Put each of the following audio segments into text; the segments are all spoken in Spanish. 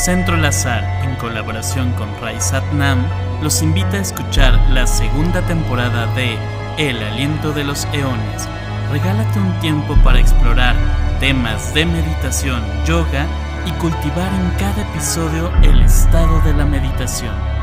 Centro Lazar, en colaboración con Rai Satnam, los invita a escuchar la segunda temporada de El Aliento de los Eones. Regálate un tiempo para explorar temas de meditación, yoga y cultivar en cada episodio el estado de la meditación.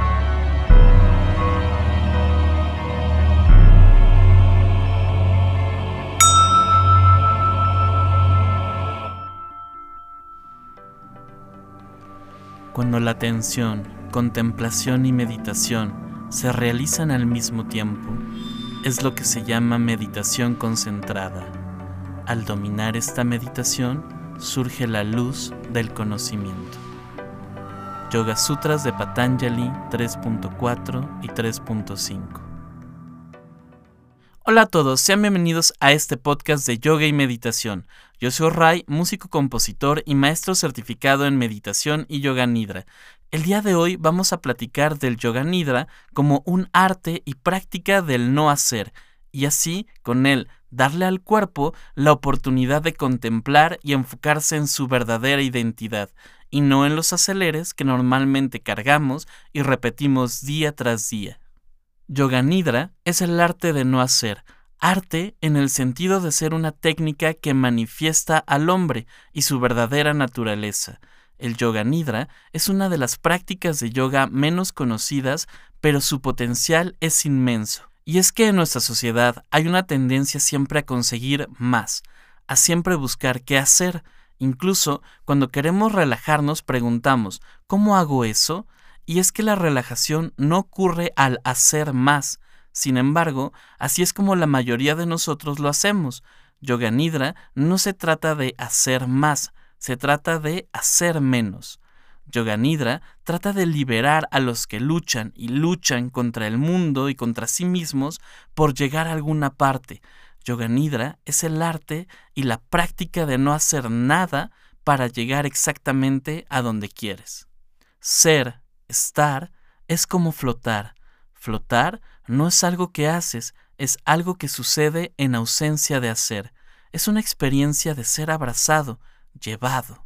Cuando la atención, contemplación y meditación se realizan al mismo tiempo, es lo que se llama meditación concentrada. Al dominar esta meditación, surge la luz del conocimiento. Yoga Sutras de Patanjali 3.4 y 3.5 Hola a todos, sean bienvenidos a este podcast de yoga y meditación. Yo soy Ray, músico, compositor y maestro certificado en meditación y yoga nidra. El día de hoy vamos a platicar del yoga nidra como un arte y práctica del no hacer, y así, con él, darle al cuerpo la oportunidad de contemplar y enfocarse en su verdadera identidad, y no en los aceleres que normalmente cargamos y repetimos día tras día. Yoga Nidra es el arte de no hacer, arte en el sentido de ser una técnica que manifiesta al hombre y su verdadera naturaleza. El Yoga Nidra es una de las prácticas de yoga menos conocidas, pero su potencial es inmenso. Y es que en nuestra sociedad hay una tendencia siempre a conseguir más, a siempre buscar qué hacer. Incluso cuando queremos relajarnos preguntamos, ¿cómo hago eso? Y es que la relajación no ocurre al hacer más. Sin embargo, así es como la mayoría de nosotros lo hacemos. Yoga Nidra no se trata de hacer más, se trata de hacer menos. Yoga Nidra trata de liberar a los que luchan y luchan contra el mundo y contra sí mismos por llegar a alguna parte. Yoga Nidra es el arte y la práctica de no hacer nada para llegar exactamente a donde quieres. Ser Estar es como flotar. Flotar no es algo que haces, es algo que sucede en ausencia de hacer. Es una experiencia de ser abrazado, llevado.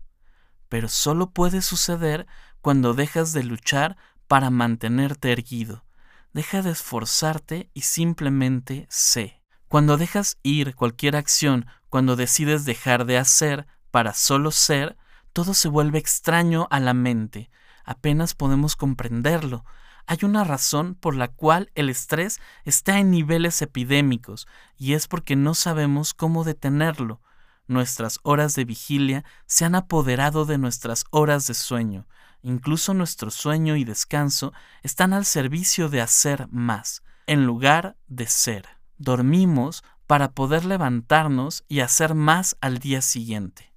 Pero solo puede suceder cuando dejas de luchar para mantenerte erguido. Deja de esforzarte y simplemente sé. Cuando dejas ir cualquier acción, cuando decides dejar de hacer para solo ser, todo se vuelve extraño a la mente, apenas podemos comprenderlo. Hay una razón por la cual el estrés está en niveles epidémicos y es porque no sabemos cómo detenerlo. Nuestras horas de vigilia se han apoderado de nuestras horas de sueño. Incluso nuestro sueño y descanso están al servicio de hacer más, en lugar de ser. Dormimos para poder levantarnos y hacer más al día siguiente.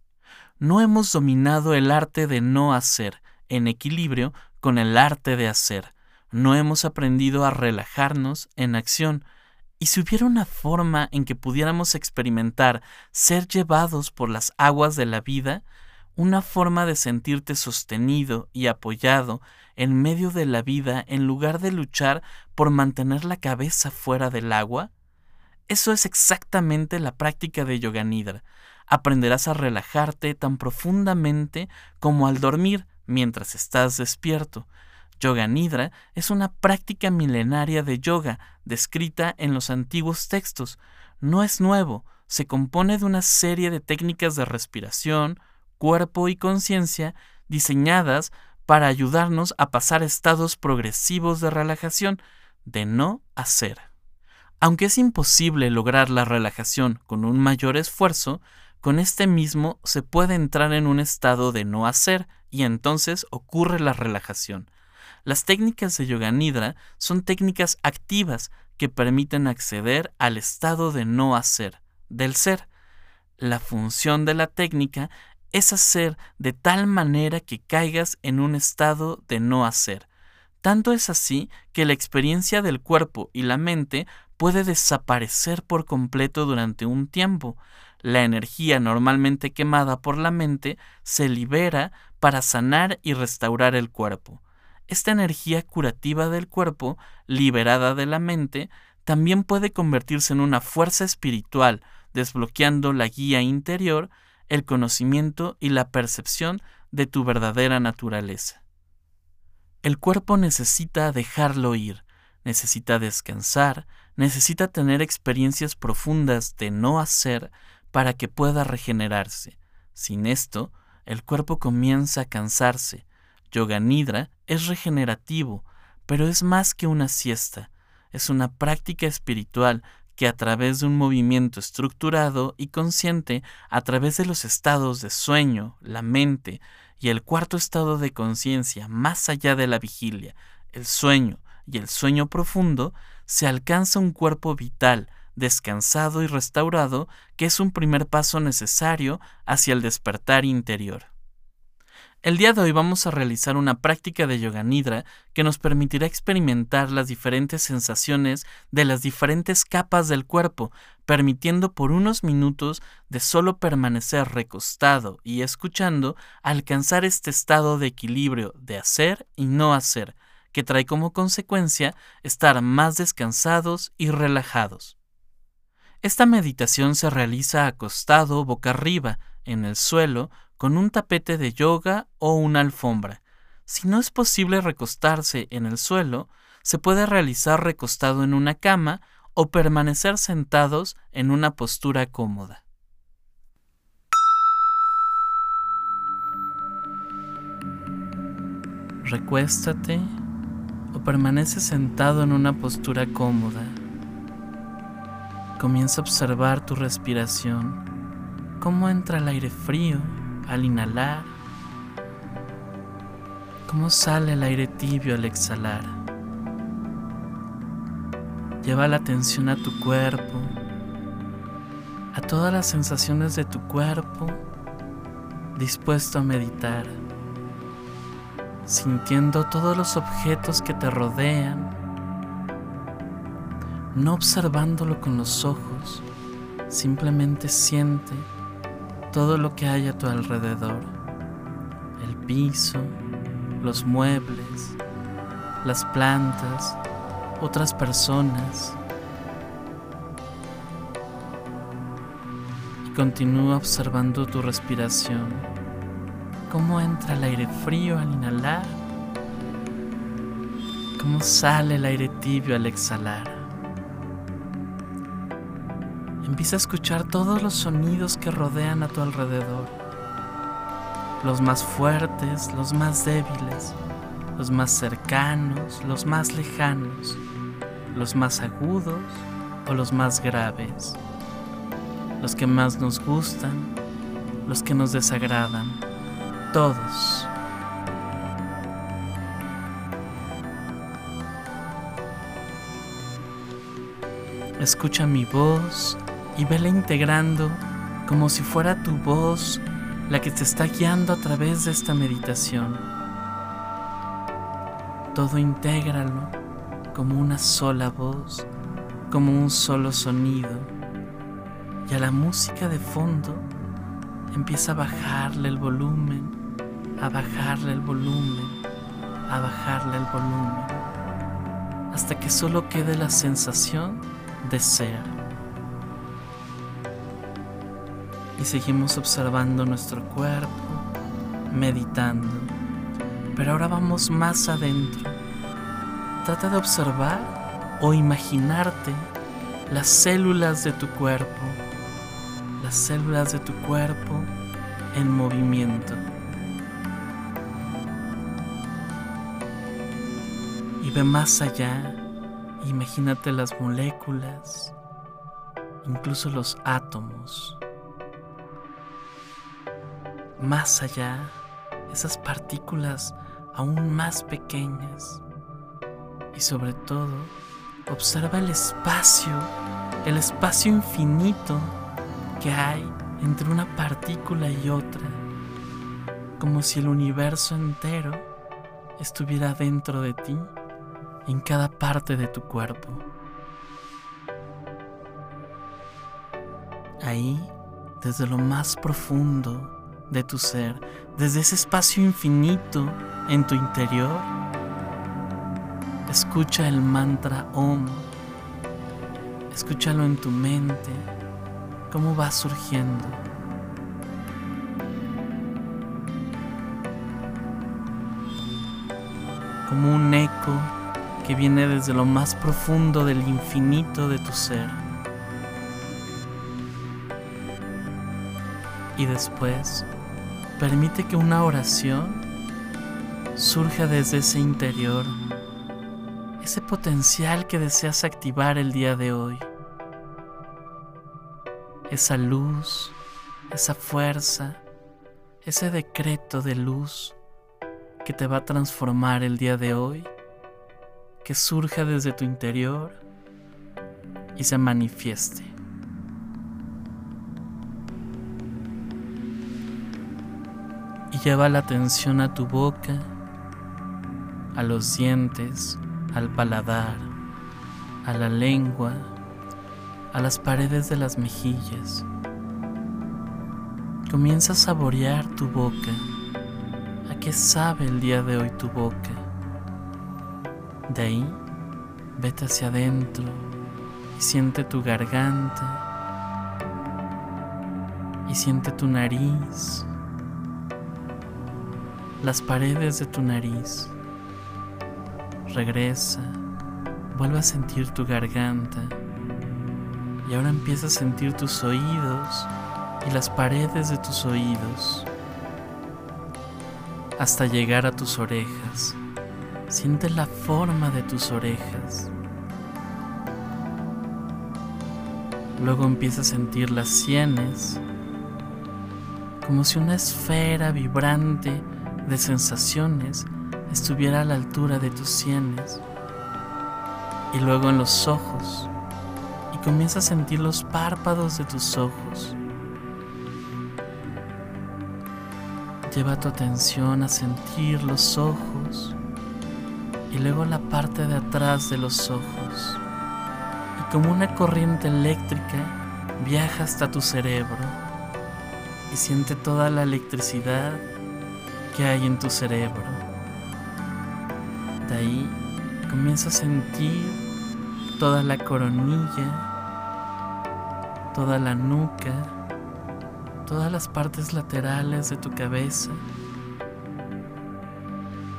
No hemos dominado el arte de no hacer, en equilibrio con el arte de hacer. No hemos aprendido a relajarnos en acción. Y si hubiera una forma en que pudiéramos experimentar ser llevados por las aguas de la vida, una forma de sentirte sostenido y apoyado en medio de la vida en lugar de luchar por mantener la cabeza fuera del agua? Eso es exactamente la práctica de Yoga Nidra. Aprenderás a relajarte tan profundamente como al dormir, mientras estás despierto. Yoga Nidra es una práctica milenaria de yoga descrita en los antiguos textos. No es nuevo, se compone de una serie de técnicas de respiración, cuerpo y conciencia diseñadas para ayudarnos a pasar estados progresivos de relajación, de no hacer. Aunque es imposible lograr la relajación con un mayor esfuerzo, con este mismo se puede entrar en un estado de no hacer y entonces ocurre la relajación. Las técnicas de Yoga Nidra son técnicas activas que permiten acceder al estado de no hacer, del ser. La función de la técnica es hacer de tal manera que caigas en un estado de no hacer. Tanto es así que la experiencia del cuerpo y la mente puede desaparecer por completo durante un tiempo. La energía normalmente quemada por la mente se libera para sanar y restaurar el cuerpo. Esta energía curativa del cuerpo, liberada de la mente, también puede convertirse en una fuerza espiritual, desbloqueando la guía interior, el conocimiento y la percepción de tu verdadera naturaleza. El cuerpo necesita dejarlo ir, necesita descansar, necesita tener experiencias profundas de no hacer para que pueda regenerarse. Sin esto, el cuerpo comienza a cansarse. Yoga Nidra es regenerativo, pero es más que una siesta, es una práctica espiritual que a través de un movimiento estructurado y consciente, a través de los estados de sueño, la mente y el cuarto estado de conciencia más allá de la vigilia, el sueño y el sueño profundo, se alcanza un cuerpo vital, descansado y restaurado, que es un primer paso necesario hacia el despertar interior. El día de hoy vamos a realizar una práctica de yoga nidra que nos permitirá experimentar las diferentes sensaciones de las diferentes capas del cuerpo, permitiendo por unos minutos de solo permanecer recostado y escuchando alcanzar este estado de equilibrio de hacer y no hacer, que trae como consecuencia estar más descansados y relajados. Esta meditación se realiza acostado boca arriba, en el suelo, con un tapete de yoga o una alfombra. Si no es posible recostarse en el suelo, se puede realizar recostado en una cama o permanecer sentados en una postura cómoda. Recuéstate o permanece sentado en una postura cómoda. Comienza a observar tu respiración, cómo entra el aire frío al inhalar, cómo sale el aire tibio al exhalar. Lleva la atención a tu cuerpo, a todas las sensaciones de tu cuerpo dispuesto a meditar, sintiendo todos los objetos que te rodean, no observándolo con los ojos, simplemente siente todo lo que hay a tu alrededor, el piso, los muebles, las plantas, otras personas. Y continúa observando tu respiración, cómo entra el aire frío al inhalar, cómo sale el aire tibio al exhalar. Empieza a escuchar todos los sonidos que rodean a tu alrededor. Los más fuertes, los más débiles, los más cercanos, los más lejanos, los más agudos o los más graves, los que más nos gustan, los que nos desagradan, todos. Escucha mi voz y vela integrando como si fuera tu voz la que te está guiando a través de esta meditación. Todo intégralo como una sola voz, como un solo sonido. Y a la música de fondo empieza a bajarle el volumen, a bajarle el volumen, a bajarle el volumen, hasta que solo quede la sensación de ser. Y seguimos observando nuestro cuerpo, meditando. Pero ahora vamos más adentro. Trata de observar o imaginarte las células de tu cuerpo, las células de tu cuerpo en movimiento. Y ve más allá, imagínate las moléculas, incluso los átomos más allá, esas partículas aún más pequeñas. Y sobre todo, observa el espacio, el espacio infinito que hay entre una partícula y otra, como si el universo entero estuviera dentro de ti, en cada parte de tu cuerpo. Ahí, desde lo más profundo de tu ser, desde ese espacio infinito en tu interior, escucha el mantra Om. Escúchalo en tu mente, cómo va surgiendo. como un eco que viene desde lo más profundo del infinito de tu ser. Y después, permite que una oración surja desde ese interior, ese potencial que deseas activar el día de hoy, esa luz, esa fuerza, ese decreto de luz que te va a transformar el día de hoy que surja desde tu interior y se manifieste. Lleva la atención a tu boca, a los dientes, al paladar, a la lengua, a las paredes de las mejillas. Comienza a saborear tu boca. ¿A qué sabe el día de hoy tu boca? De ahí, vete hacia adentro y siente tu garganta y siente tu nariz, las paredes de tu nariz. Regresa, vuelve a sentir tu garganta y ahora empieza a sentir tus oídos y las paredes de tus oídos hasta llegar a tus orejas. Siente la forma de tus orejas. Luego empieza a sentir las sienes, como si una esfera vibrante de sensaciones estuviera a la altura de tus sienes. Y luego en los ojos, y comienza a sentir los párpados de tus ojos. Lleva tu atención a sentir los ojos y luego la parte de atrás de los ojos. Y como una corriente eléctrica viaja hasta tu cerebro y siente toda la electricidad que hay en tu cerebro. De ahí comienza a sentir toda la coronilla, toda la nuca, todas las partes laterales de tu cabeza,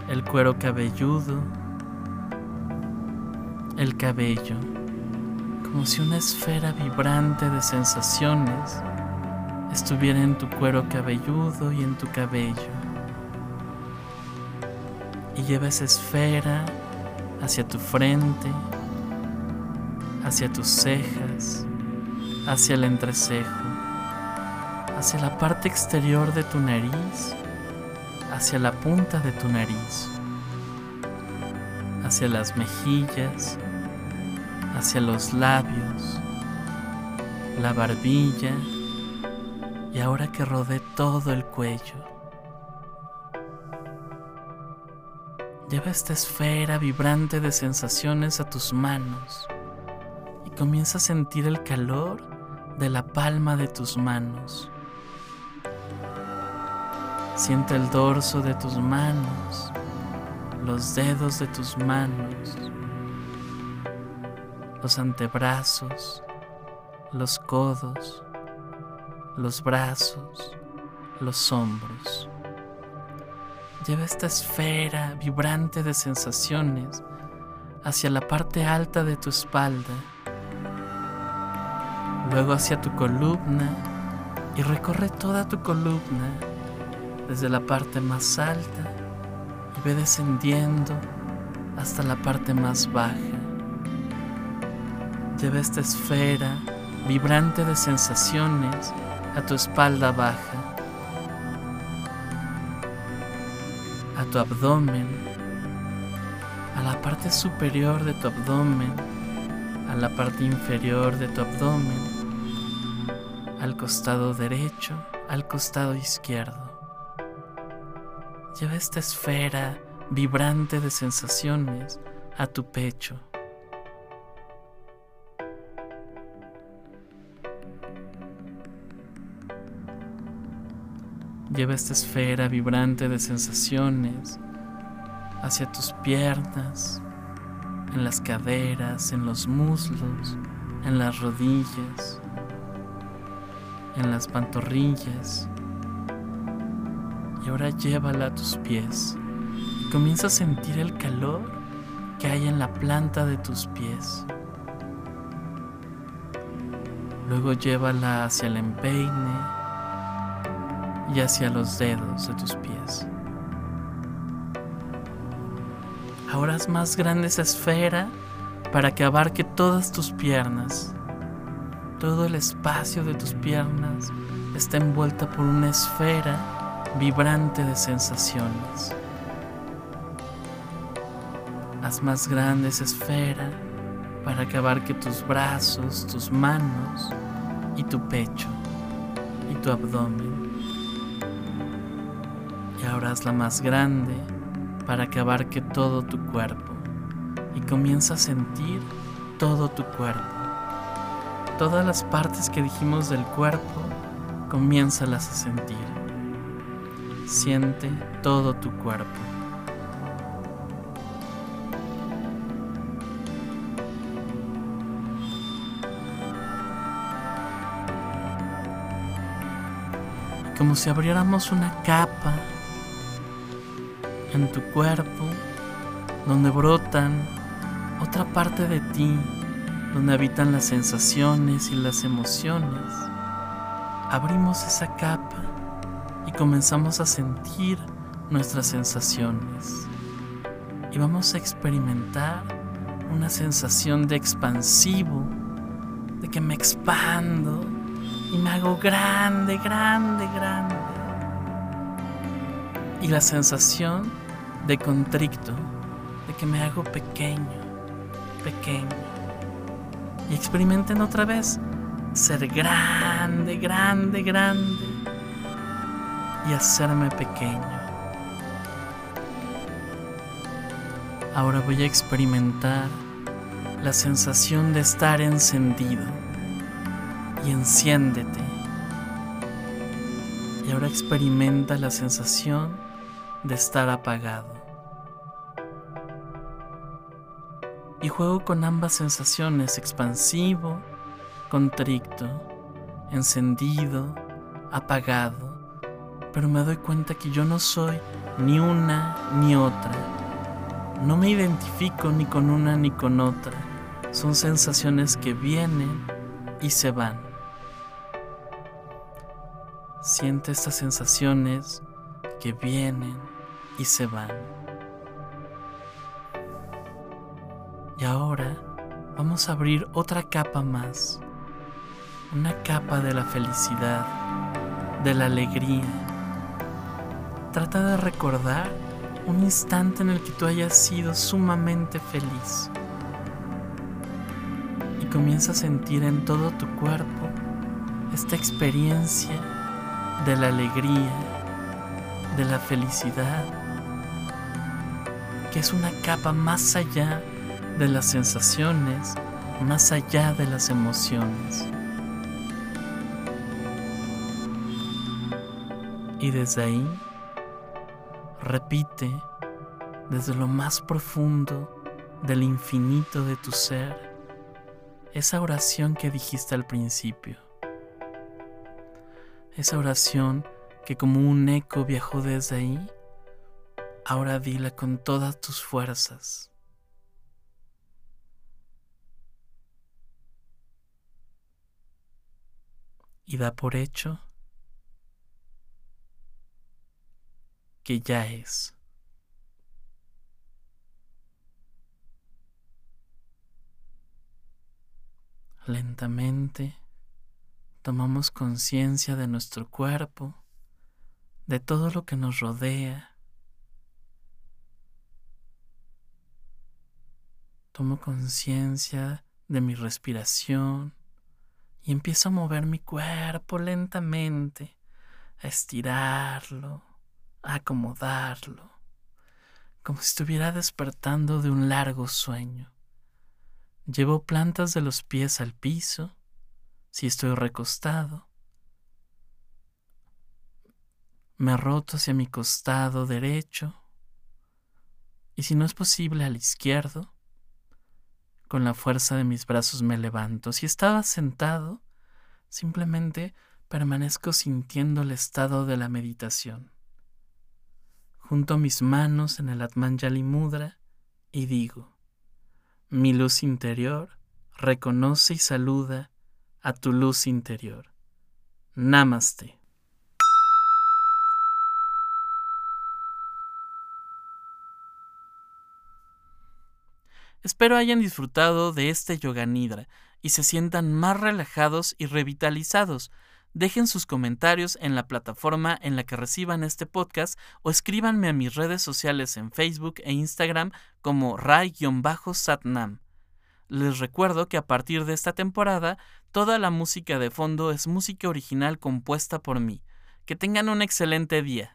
el cuero cabelludo, el cabello, como si una esfera vibrante de sensaciones estuviera en tu cuero cabelludo y en tu cabello. Y lleva esa esfera hacia tu frente, hacia tus cejas, hacia el entrecejo, hacia la parte exterior de tu nariz, hacia la punta de tu nariz, hacia las mejillas, hacia los labios, la barbilla y ahora que rodee todo el cuello. Lleva esta esfera vibrante de sensaciones a tus manos y comienza a sentir el calor de la palma de tus manos. Siente el dorso de tus manos, los dedos de tus manos, los antebrazos, los codos, los brazos, los hombros. Lleva esta esfera vibrante de sensaciones hacia la parte alta de tu espalda, luego hacia tu columna y recorre toda tu columna desde la parte más alta y ve descendiendo hasta la parte más baja. Lleva esta esfera vibrante de sensaciones a tu espalda baja, tu abdomen, a la parte superior de tu abdomen, a la parte inferior de tu abdomen, al costado derecho, al costado izquierdo. Lleva esta esfera vibrante de sensaciones a tu pecho. Lleva esta esfera vibrante de sensaciones hacia tus piernas, en las caderas, en los muslos, en las rodillas, en las pantorrillas. Y ahora llévala a tus pies comienza a sentir el calor que hay en la planta de tus pies. Luego llévala hacia el empeine y hacia los dedos de tus pies. Ahora es más grande esa esfera para que abarque todas tus piernas. Todo el espacio de tus piernas está envuelta por una esfera vibrante de sensaciones. Haz más grande esa esfera para que abarque tus brazos, tus manos y tu pecho y tu abdomen. Y ahora hazla más grande para que abarque todo tu cuerpo y comienza a sentir todo tu cuerpo. Todas las partes que dijimos del cuerpo, comiénzalas a sentir. Siente todo tu cuerpo. como si abriéramos una capa en tu cuerpo donde brotan otra parte de ti, donde habitan las sensaciones y las emociones. Abrimos esa capa y comenzamos a sentir nuestras sensaciones. Y vamos a experimentar una sensación de expansivo, de que me expando y me hago grande, grande, grande. Y la sensación de contricto, de que me hago pequeño, pequeño. Y experimenten otra vez ser grande, grande, grande y hacerme pequeño. Ahora voy a experimentar la sensación de estar encendido y enciéndete. Y ahora experimenta la sensación de estar apagado. Y juego con ambas sensaciones, expansivo, contricto, encendido, apagado. Pero me doy cuenta que yo no soy ni una ni otra. No me identifico ni con una ni con otra. Son sensaciones que vienen y se van. Siente estas sensaciones que vienen y se van. Y ahora vamos a abrir otra capa más, una capa de la felicidad, de la alegría. Trata de recordar un instante en el que tú hayas sido sumamente feliz. Y comienza a sentir en todo tu cuerpo esta experiencia de la alegría, de la felicidad que es una capa más allá de las sensaciones, más allá de las emociones. Y desde ahí, repite desde lo más profundo del infinito de tu ser esa oración que dijiste al principio. Esa oración que como un eco viajó desde ahí Ahora dila con todas tus fuerzas. Y da por hecho que ya es. Lentamente tomamos conciencia de nuestro cuerpo, de todo lo que nos rodea Tomo conciencia de mi respiración y empiezo a mover mi cuerpo lentamente, a estirarlo, a acomodarlo, como si estuviera despertando de un largo sueño. Llevo plantas de los pies al piso, si estoy recostado. Me roto hacia mi costado derecho y si no es posible al izquierdo, con la fuerza de mis brazos me levanto. Si estaba sentado, simplemente permanezco sintiendo el estado de la meditación. junto mis manos en el Atmanjali Mudra y digo, mi luz interior reconoce y saluda a tu luz interior. Namaste. Espero hayan disfrutado de este Yoga Nidra y se sientan más relajados y revitalizados. Dejen sus comentarios en la plataforma en la que reciban este podcast o escríbanme a mis redes sociales en Facebook e Instagram como Rai-Satnam. Les recuerdo que a partir de esta temporada, toda la música de fondo es música original compuesta por mí. Que tengan un excelente día.